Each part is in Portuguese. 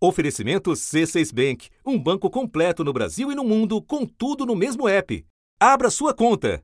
Oferecimento C6 Bank, um banco completo no Brasil e no mundo, com tudo no mesmo app. Abra sua conta.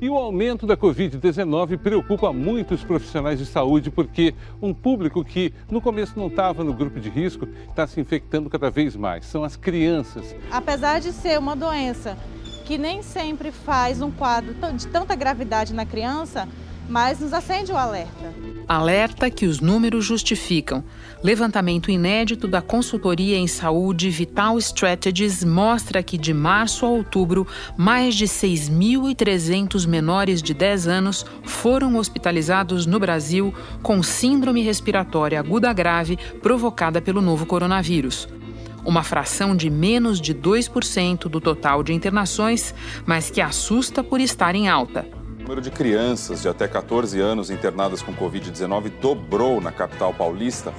E o aumento da Covid-19 preocupa muitos profissionais de saúde, porque um público que no começo não estava no grupo de risco está se infectando cada vez mais. São as crianças. Apesar de ser uma doença que nem sempre faz um quadro de tanta gravidade na criança, mas nos acende o alerta. Alerta que os números justificam. Levantamento inédito da consultoria em saúde Vital Strategies mostra que de março a outubro, mais de 6.300 menores de 10 anos foram hospitalizados no Brasil com síndrome respiratória aguda grave provocada pelo novo coronavírus uma fração de menos de 2% do total de internações, mas que assusta por estar em alta. O número de crianças de até 14 anos internadas com Covid-19 dobrou na capital paulista.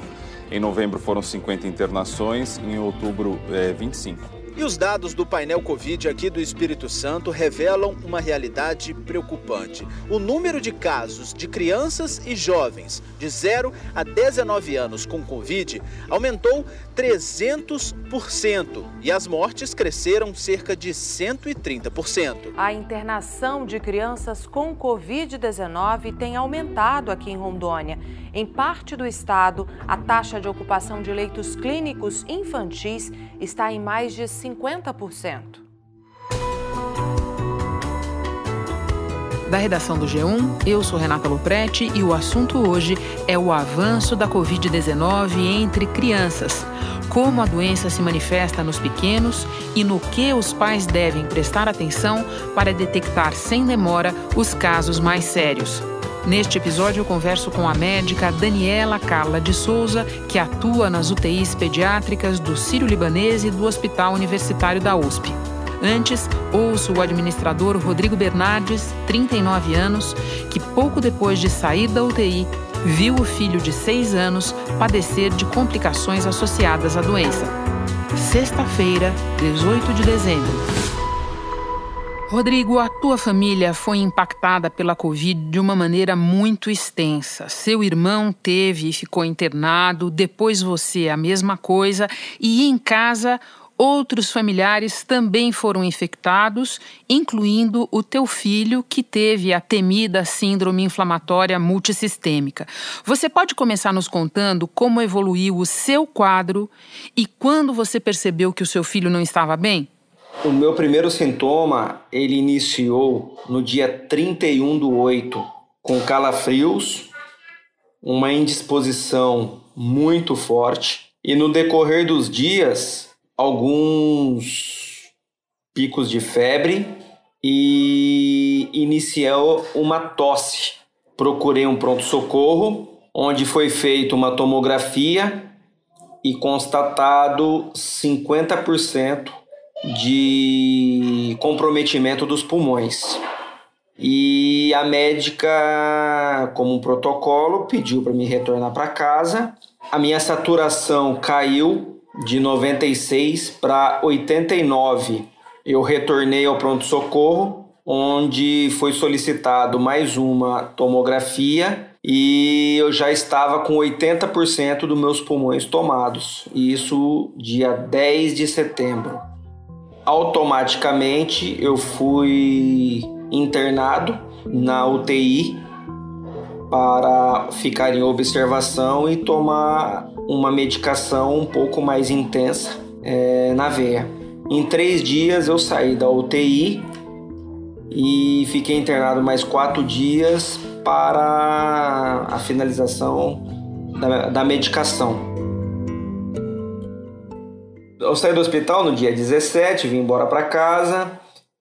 Em novembro foram 50 internações, em outubro, é, 25. E os dados do painel Covid aqui do Espírito Santo revelam uma realidade preocupante. O número de casos de crianças e jovens de 0 a 19 anos com Covid aumentou 300% e as mortes cresceram cerca de 130%. A internação de crianças com Covid-19 tem aumentado aqui em Rondônia. Em parte do estado, a taxa de ocupação de leitos clínicos infantis está em mais de 50%. Da redação do G1, eu sou Renata Loprete e o assunto hoje é o avanço da Covid-19 entre crianças. Como a doença se manifesta nos pequenos e no que os pais devem prestar atenção para detectar sem demora os casos mais sérios. Neste episódio, eu converso com a médica Daniela Carla de Souza, que atua nas UTIs pediátricas do Sírio-Libanês e do Hospital Universitário da USP. Antes, ouço o administrador Rodrigo Bernardes, 39 anos, que pouco depois de sair da UTI, viu o filho de 6 anos padecer de complicações associadas à doença. Sexta-feira, 18 de dezembro. Rodrigo, a tua família foi impactada pela Covid de uma maneira muito extensa. Seu irmão teve e ficou internado, depois você a mesma coisa, e em casa outros familiares também foram infectados, incluindo o teu filho que teve a temida síndrome inflamatória multissistêmica. Você pode começar nos contando como evoluiu o seu quadro e quando você percebeu que o seu filho não estava bem? O meu primeiro sintoma, ele iniciou no dia 31 do 8, com calafrios, uma indisposição muito forte e no decorrer dos dias, alguns picos de febre e iniciou uma tosse. Procurei um pronto-socorro, onde foi feita uma tomografia e constatado 50% de comprometimento dos pulmões. E a médica, como um protocolo, pediu para me retornar para casa. A minha saturação caiu de 96 para 89. Eu retornei ao pronto-socorro, onde foi solicitado mais uma tomografia e eu já estava com 80% dos meus pulmões tomados. Isso dia 10 de setembro automaticamente eu fui internado na UTI para ficar em observação e tomar uma medicação um pouco mais intensa é, na veia. Em três dias eu saí da UTI e fiquei internado mais quatro dias para a finalização da, da medicação. Eu saí do hospital no dia 17, vim embora para casa.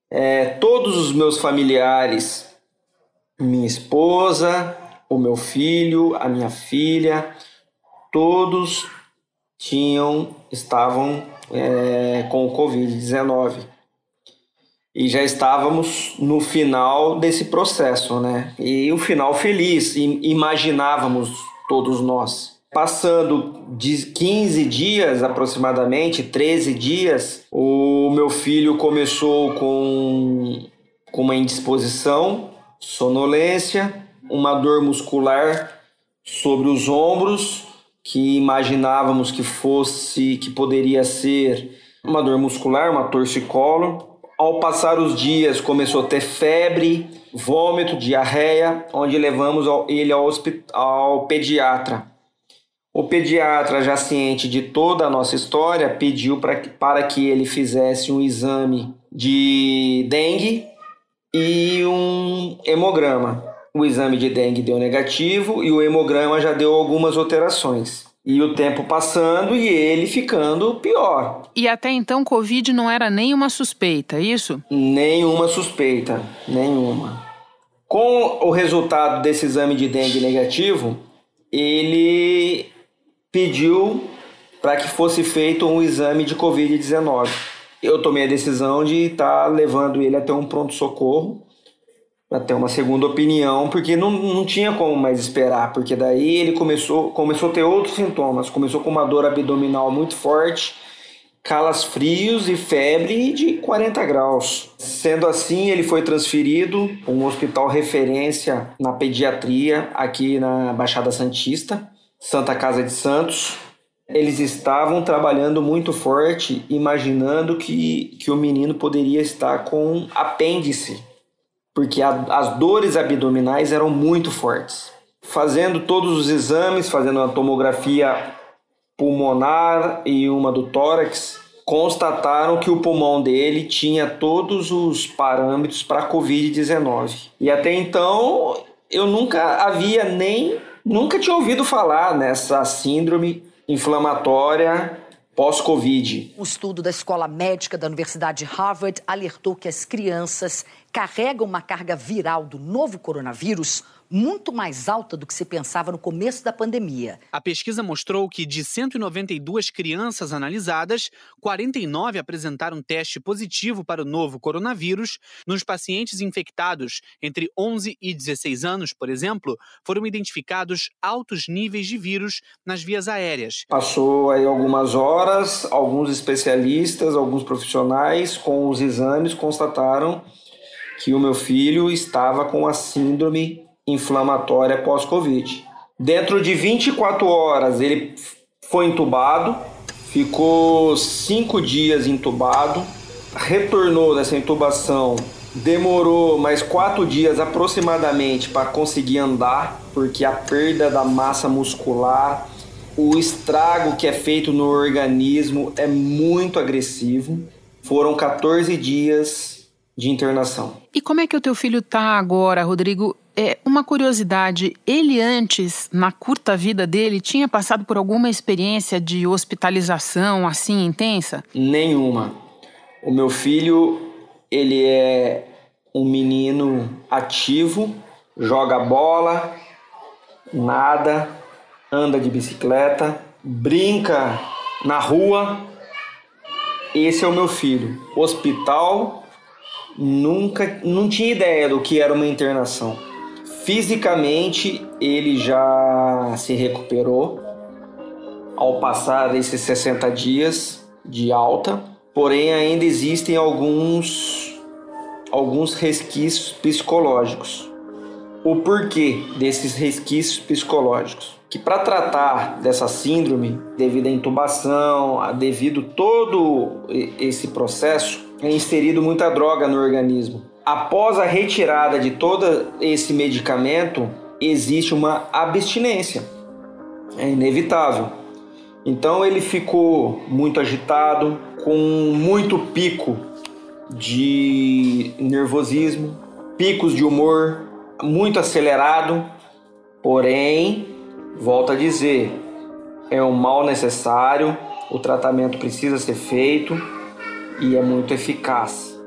É, todos os meus familiares, minha esposa, o meu filho, a minha filha, todos tinham, estavam é, com o Covid-19. E já estávamos no final desse processo, né? E o final feliz, imaginávamos todos nós. Passando de 15 dias aproximadamente, 13 dias, o meu filho começou com, com uma indisposição, sonolência, uma dor muscular sobre os ombros que imaginávamos que fosse, que poderia ser uma dor muscular, uma torcicolo. Ao passar os dias, começou a ter febre, vômito, diarreia, onde levamos ele ao, ao pediatra. O pediatra, já ciente de toda a nossa história, pediu pra, para que ele fizesse um exame de dengue e um hemograma. O exame de dengue deu negativo e o hemograma já deu algumas alterações. E o tempo passando e ele ficando pior. E até então, Covid não era nenhuma suspeita, é isso? Nenhuma suspeita, nenhuma. Com o resultado desse exame de dengue negativo, ele pediu para que fosse feito um exame de Covid-19. Eu tomei a decisão de estar tá levando ele até um pronto-socorro ter uma segunda opinião, porque não, não tinha como mais esperar, porque daí ele começou, começou a ter outros sintomas, começou com uma dor abdominal muito forte, frios e febre de 40 graus. Sendo assim, ele foi transferido para um hospital referência na pediatria aqui na Baixada Santista, Santa Casa de Santos. Eles estavam trabalhando muito forte, imaginando que, que o menino poderia estar com apêndice porque a, as dores abdominais eram muito fortes. Fazendo todos os exames, fazendo uma tomografia pulmonar e uma do tórax, constataram que o pulmão dele tinha todos os parâmetros para COVID-19. E até então eu nunca havia nem nunca tinha ouvido falar nessa síndrome inflamatória pós-Covid. Um estudo da Escola Médica da Universidade de Harvard alertou que as crianças carregam uma carga viral do novo coronavírus muito mais alta do que se pensava no começo da pandemia. A pesquisa mostrou que de 192 crianças analisadas, 49 apresentaram teste positivo para o novo coronavírus. Nos pacientes infectados entre 11 e 16 anos, por exemplo, foram identificados altos níveis de vírus nas vias aéreas. Passou aí algumas horas, alguns especialistas, alguns profissionais com os exames constataram que o meu filho estava com a síndrome inflamatória pós-Covid. Dentro de 24 horas, ele foi entubado, ficou cinco dias entubado, retornou dessa intubação, demorou mais quatro dias aproximadamente para conseguir andar, porque a perda da massa muscular, o estrago que é feito no organismo é muito agressivo. Foram 14 dias de internação. E como é que o teu filho tá agora, Rodrigo? É, uma curiosidade, ele antes, na curta vida dele, tinha passado por alguma experiência de hospitalização assim intensa? Nenhuma. O meu filho, ele é um menino ativo, joga bola, nada, anda de bicicleta, brinca na rua. Esse é o meu filho. Hospital, nunca, não tinha ideia do que era uma internação. Fisicamente, ele já se recuperou ao passar esses 60 dias de alta, porém ainda existem alguns alguns resquícios psicológicos. O porquê desses resquícios psicológicos? Que para tratar dessa síndrome, devido à intubação, devido todo esse processo, é inserido muita droga no organismo após a retirada de todo esse medicamento, existe uma abstinência. É inevitável. Então ele ficou muito agitado, com muito pico de nervosismo, picos de humor, muito acelerado. Porém, volto a dizer, é um mal necessário, o tratamento precisa ser feito e é muito eficaz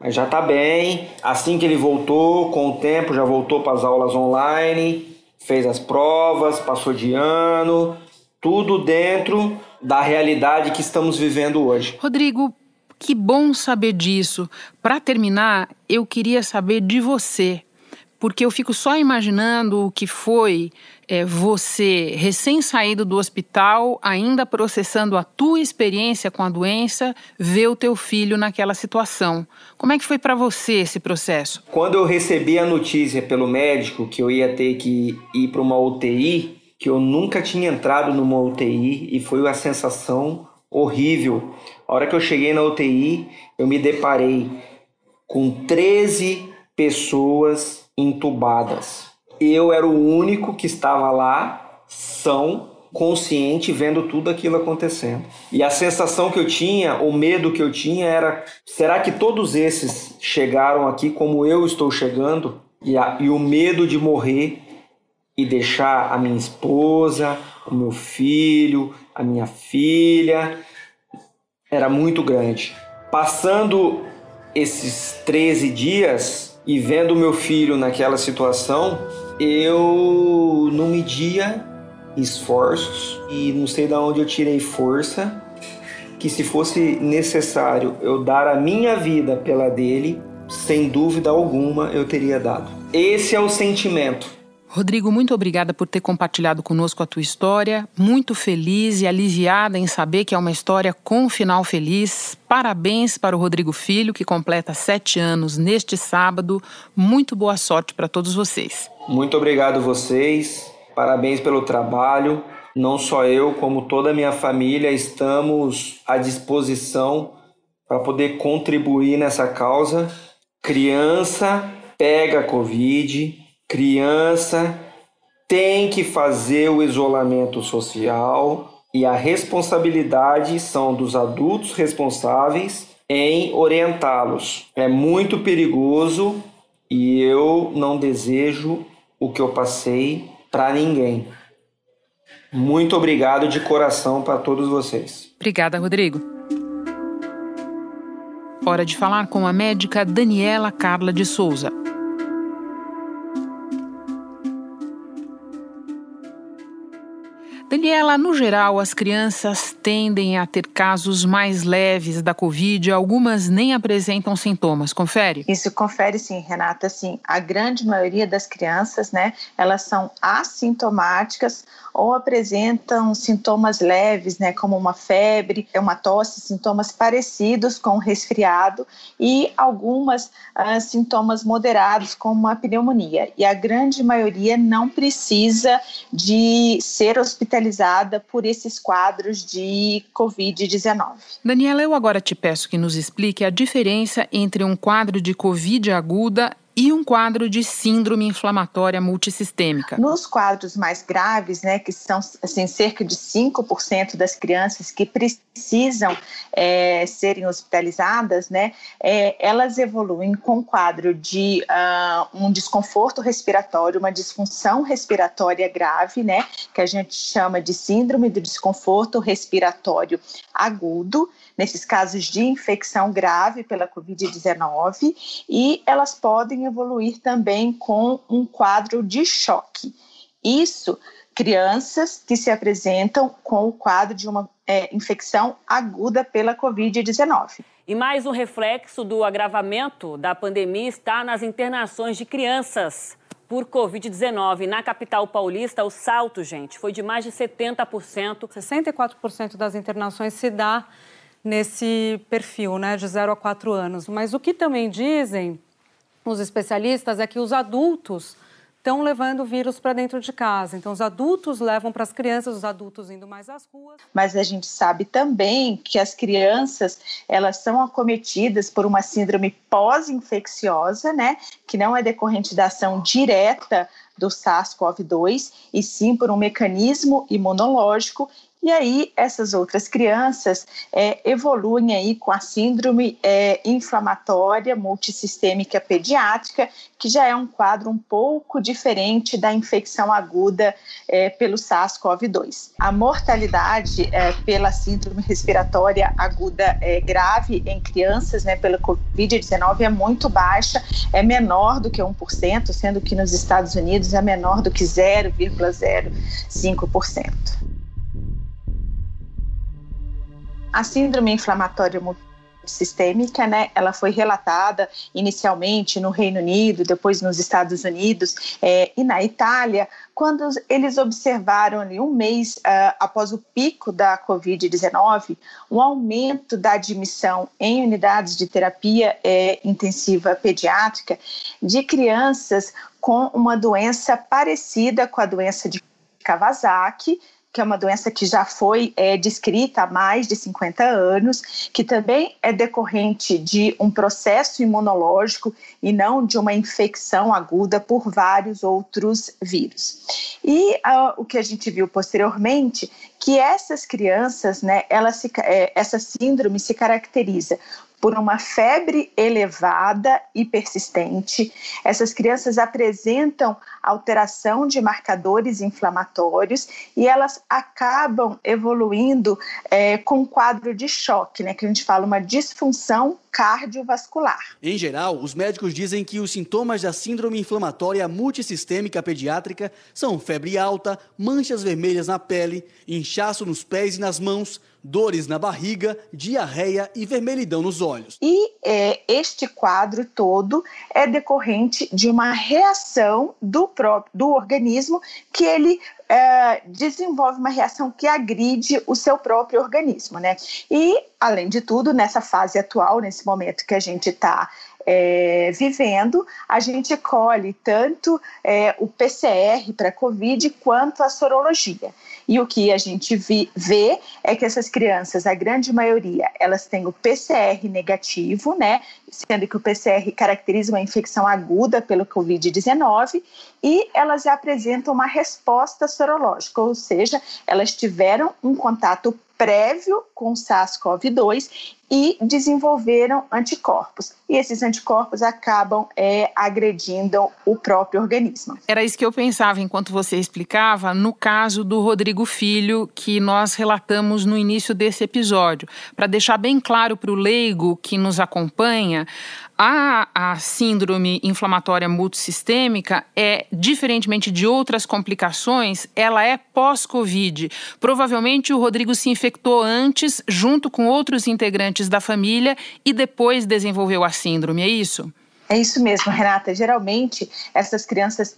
mas já está bem. Assim que ele voltou, com o tempo, já voltou para as aulas online, fez as provas, passou de ano, tudo dentro da realidade que estamos vivendo hoje. Rodrigo, que bom saber disso. Para terminar, eu queria saber de você, porque eu fico só imaginando o que foi é, você, recém-saído do hospital, ainda processando a tua experiência com a doença, ver o teu filho naquela situação. Como é que foi para você esse processo? Quando eu recebi a notícia pelo médico que eu ia ter que ir para uma UTI, que eu nunca tinha entrado numa UTI e foi uma sensação horrível. A hora que eu cheguei na UTI, eu me deparei com 13 pessoas entubadas. Eu era o único que estava lá, são, consciente, vendo tudo aquilo acontecendo. E a sensação que eu tinha, o medo que eu tinha era: será que todos esses chegaram aqui como eu estou chegando? E, a, e o medo de morrer e deixar a minha esposa, o meu filho, a minha filha, era muito grande. Passando esses 13 dias e vendo meu filho naquela situação, eu não media esforços e não sei de onde eu tirei força que se fosse necessário eu dar a minha vida pela dele, sem dúvida alguma eu teria dado. Esse é o sentimento Rodrigo, muito obrigada por ter compartilhado conosco a tua história. Muito feliz e aliviada em saber que é uma história com final feliz. Parabéns para o Rodrigo Filho, que completa sete anos neste sábado. Muito boa sorte para todos vocês. Muito obrigado vocês. Parabéns pelo trabalho. Não só eu, como toda a minha família, estamos à disposição para poder contribuir nessa causa. Criança pega Covid, criança tem que fazer o isolamento social e a responsabilidade são dos adultos responsáveis em orientá-los. É muito perigoso e eu não desejo o que eu passei para ninguém. Muito obrigado de coração para todos vocês. Obrigada, Rodrigo. Hora de falar com a médica Daniela Carla de Souza. Daniela, no geral, as crianças tendem a ter casos mais leves da Covid, algumas nem apresentam sintomas. Confere? Isso confere sim, Renata. Sim, a grande maioria das crianças, né, elas são assintomáticas ou apresentam sintomas leves, né, como uma febre, uma tosse, sintomas parecidos com resfriado e algumas uh, sintomas moderados, como uma pneumonia. E a grande maioria não precisa de ser hospitalizada por esses quadros de Covid-19. Daniela, eu agora te peço que nos explique a diferença entre um quadro de Covid aguda e um quadro de síndrome inflamatória multissistêmica. Nos quadros mais graves, né, que são assim, cerca de 5% das crianças que precisam é, serem hospitalizadas, né, é, elas evoluem com quadro de uh, um desconforto respiratório, uma disfunção respiratória grave, né, que a gente chama de síndrome do desconforto respiratório agudo, nesses casos de infecção grave pela Covid-19, e elas podem evoluir também com um quadro de choque. Isso, crianças que se apresentam com o quadro de uma é, infecção aguda pela Covid-19. E mais um reflexo do agravamento da pandemia está nas internações de crianças por Covid-19. Na capital paulista, o salto, gente, foi de mais de 70%. 64% das internações se dá nesse perfil, né, de 0 a 4 anos. Mas o que também dizem os especialistas é que os adultos estão levando o vírus para dentro de casa. Então, os adultos levam para as crianças, os adultos indo mais às ruas. Mas a gente sabe também que as crianças, elas são acometidas por uma síndrome pós-infecciosa, né? Que não é decorrente da ação direta do SARS-CoV-2, e sim por um mecanismo imunológico e aí, essas outras crianças é, evoluem aí com a síndrome é, inflamatória multissistêmica pediátrica, que já é um quadro um pouco diferente da infecção aguda é, pelo SARS-CoV-2. A mortalidade é, pela síndrome respiratória aguda é, grave em crianças, né, pela Covid-19, é muito baixa, é menor do que 1%, sendo que nos Estados Unidos é menor do que 0,05%. A síndrome inflamatória sistêmica, né? Ela foi relatada inicialmente no Reino Unido, depois nos Estados Unidos é, e na Itália, quando eles observaram ali um mês uh, após o pico da Covid-19, um aumento da admissão em unidades de terapia é, intensiva pediátrica de crianças com uma doença parecida com a doença de Kawasaki, que é uma doença que já foi é, descrita há mais de 50 anos, que também é decorrente de um processo imunológico e não de uma infecção aguda por vários outros vírus. E uh, o que a gente viu posteriormente, que essas crianças, né, ela se, é, essa síndrome se caracteriza por uma febre elevada e persistente. Essas crianças apresentam alteração de marcadores inflamatórios e elas acabam evoluindo é, com quadro de choque, né, que a gente fala uma disfunção cardiovascular. Em geral, os médicos dizem que os sintomas da síndrome inflamatória multissistêmica pediátrica são febre alta, manchas vermelhas na pele, inchaço nos pés e nas mãos, dores na barriga, diarreia e vermelhidão nos olhos. E é, este quadro todo é decorrente de uma reação do próprio do organismo que ele é, desenvolve uma reação que agride o seu próprio organismo, né? E além de tudo, nessa fase atual, nesse momento que a gente está é, vivendo, a gente colhe tanto é, o PCR para COVID quanto a sorologia. E o que a gente vi, vê é que essas crianças, a grande maioria, elas têm o PCR negativo, né? Sendo que o PCR caracteriza uma infecção aguda pelo Covid-19 e elas apresentam uma resposta sorológica, ou seja, elas tiveram um contato prévio com SARS-CoV-2 e desenvolveram anticorpos. E esses anticorpos acabam é, agredindo o próprio organismo. Era isso que eu pensava enquanto você explicava no caso do Rodrigo Filho, que nós relatamos no início desse episódio. Para deixar bem claro para o leigo que nos acompanha, a, a síndrome inflamatória multissistêmica é, diferentemente de outras complicações, ela é pós-Covid. Provavelmente o Rodrigo se infectou antes, junto com outros integrantes da família, e depois desenvolveu a síndrome, é isso? É isso mesmo, Renata. Geralmente, essas crianças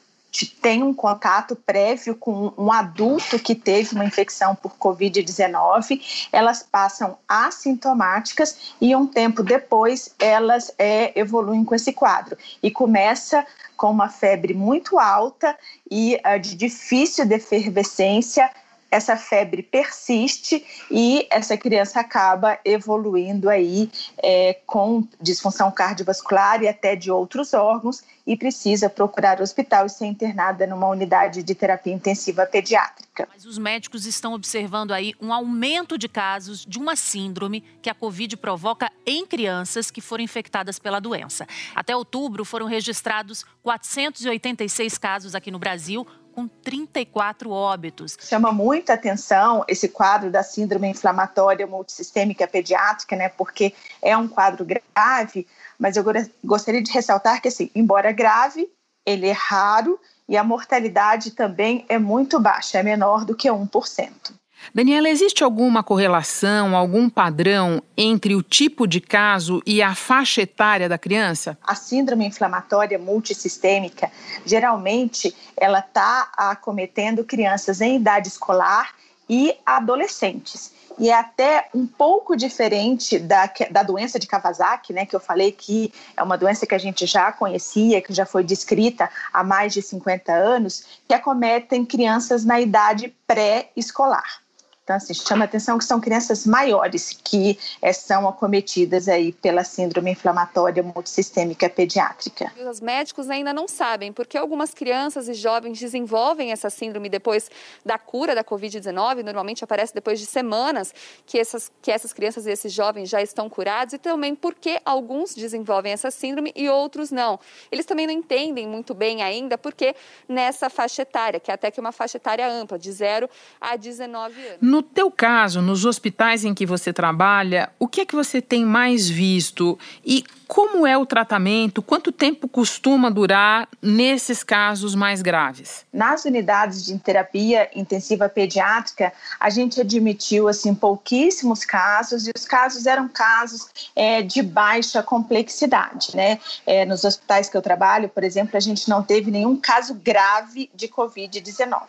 tem um contato prévio com um adulto que teve uma infecção por Covid-19, elas passam assintomáticas e um tempo depois elas é, evoluem com esse quadro. E começa com uma febre muito alta e uh, de difícil defervescência, essa febre persiste e essa criança acaba evoluindo aí é, com disfunção cardiovascular e até de outros órgãos e precisa procurar o hospital e ser internada numa unidade de terapia intensiva pediátrica. Mas os médicos estão observando aí um aumento de casos de uma síndrome que a Covid provoca em crianças que foram infectadas pela doença. Até outubro foram registrados 486 casos aqui no Brasil, com 34 óbitos. Chama muita atenção esse quadro da síndrome inflamatória multissistêmica pediátrica, né? Porque é um quadro grave, mas eu gostaria de ressaltar que, assim, embora grave, ele é raro e a mortalidade também é muito baixa, é menor do que 1%. Daniela, existe alguma correlação, algum padrão entre o tipo de caso e a faixa etária da criança? A síndrome inflamatória multissistêmica, geralmente, ela está acometendo crianças em idade escolar e adolescentes. E é até um pouco diferente da, da doença de Kawasaki, né, que eu falei que é uma doença que a gente já conhecia, que já foi descrita há mais de 50 anos, que acometem crianças na idade pré-escolar. Então, assim, chama atenção que são crianças maiores que é, são acometidas aí pela síndrome inflamatória multissistêmica pediátrica. Os médicos ainda não sabem porque algumas crianças e jovens desenvolvem essa síndrome depois da cura da Covid-19, normalmente aparece depois de semanas que essas, que essas crianças e esses jovens já estão curados, e também porque alguns desenvolvem essa síndrome e outros não. Eles também não entendem muito bem ainda porque nessa faixa etária, que é até que uma faixa etária ampla, de 0 a 19 anos. No teu caso, nos hospitais em que você trabalha, o que é que você tem mais visto e como é o tratamento? Quanto tempo costuma durar nesses casos mais graves? Nas unidades de terapia intensiva pediátrica, a gente admitiu assim pouquíssimos casos e os casos eram casos é, de baixa complexidade, né? É, nos hospitais que eu trabalho, por exemplo, a gente não teve nenhum caso grave de COVID-19.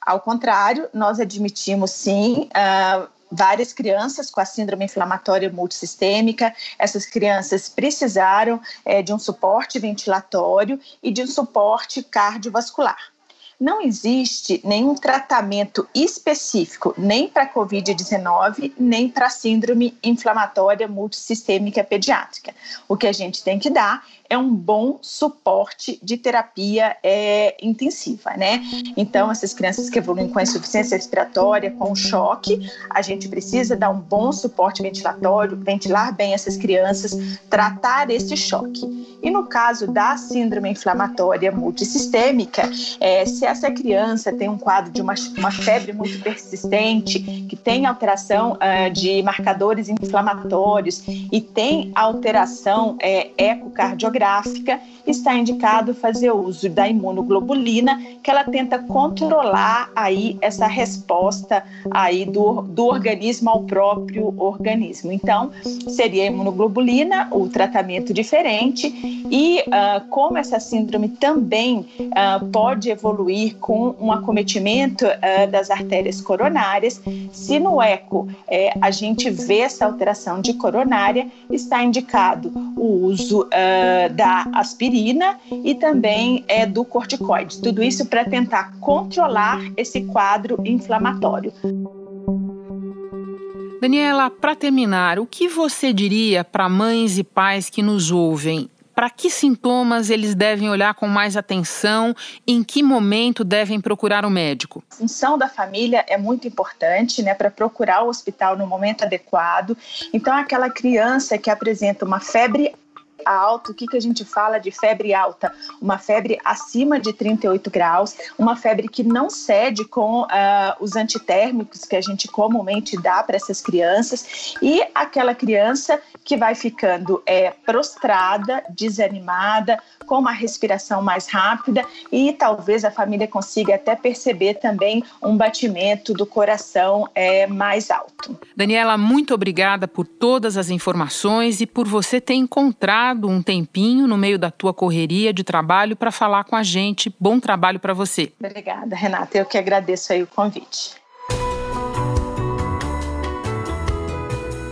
Ao contrário, nós admitimos sim uh, várias crianças com a síndrome inflamatória multissistêmica. Essas crianças precisaram é, de um suporte ventilatório e de um suporte cardiovascular. não existe nenhum tratamento específico nem para COVID-19, nem para síndrome inflamatória multissistêmica pediátrica. O que a gente tem que dar é um bom suporte de terapia é, intensiva, né? Então, essas crianças que evoluem com insuficiência respiratória, com choque, a gente precisa dar um bom suporte ventilatório, ventilar bem essas crianças, tratar esse choque. E no caso da síndrome inflamatória multissistêmica, é, se essa criança tem um quadro de uma, uma febre muito persistente, que tem alteração uh, de marcadores inflamatórios e tem alteração é, ecocardiográfica, está indicado fazer uso da imunoglobulina, que ela tenta controlar aí essa resposta aí do, do organismo ao próprio organismo. Então, seria a imunoglobulina, o tratamento diferente, e uh, como essa síndrome também uh, pode evoluir com um acometimento uh, das artérias coronárias, se no eco eh, a gente vê essa alteração de coronária, está indicado o uso da aspirina e também é, do corticoide. Tudo isso para tentar controlar esse quadro inflamatório. Daniela, para terminar, o que você diria para mães e pais que nos ouvem? Para que sintomas eles devem olhar com mais atenção? Em que momento devem procurar o um médico? A função da família é muito importante, né, para procurar o hospital no momento adequado. Então, aquela criança que apresenta uma febre alto, o que, que a gente fala de febre alta? Uma febre acima de 38 graus, uma febre que não cede com uh, os antitérmicos que a gente comumente dá para essas crianças, e aquela criança que vai ficando é, prostrada, desanimada, com uma respiração mais rápida e talvez a família consiga até perceber também um batimento do coração é, mais alto. Daniela, muito obrigada por todas as informações e por você ter encontrado um tempinho no meio da tua correria de trabalho para falar com a gente. Bom trabalho para você. Obrigada, Renata. Eu que agradeço aí o convite.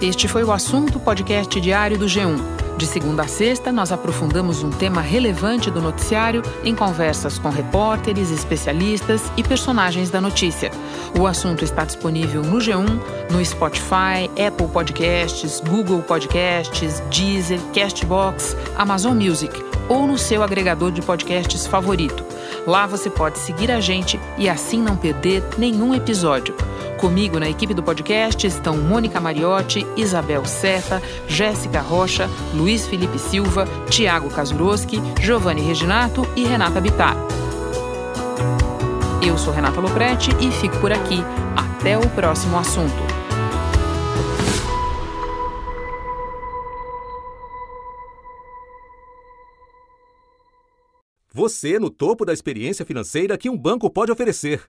Este foi o assunto podcast diário do G1. De segunda a sexta, nós aprofundamos um tema relevante do noticiário em conversas com repórteres, especialistas e personagens da notícia. O assunto está disponível no G1, no Spotify, Apple Podcasts, Google Podcasts, Deezer, Castbox, Amazon Music ou no seu agregador de podcasts favorito. Lá você pode seguir a gente e assim não perder nenhum episódio. Comigo na equipe do podcast estão Mônica Mariotti, Isabel Seta, Jéssica Rocha, Luiz Felipe Silva, Tiago Kazuroski, Giovanni Reginato e Renata Bittar. Eu sou Renata Loprete e fico por aqui. Até o próximo assunto. Você no topo da experiência financeira que um banco pode oferecer.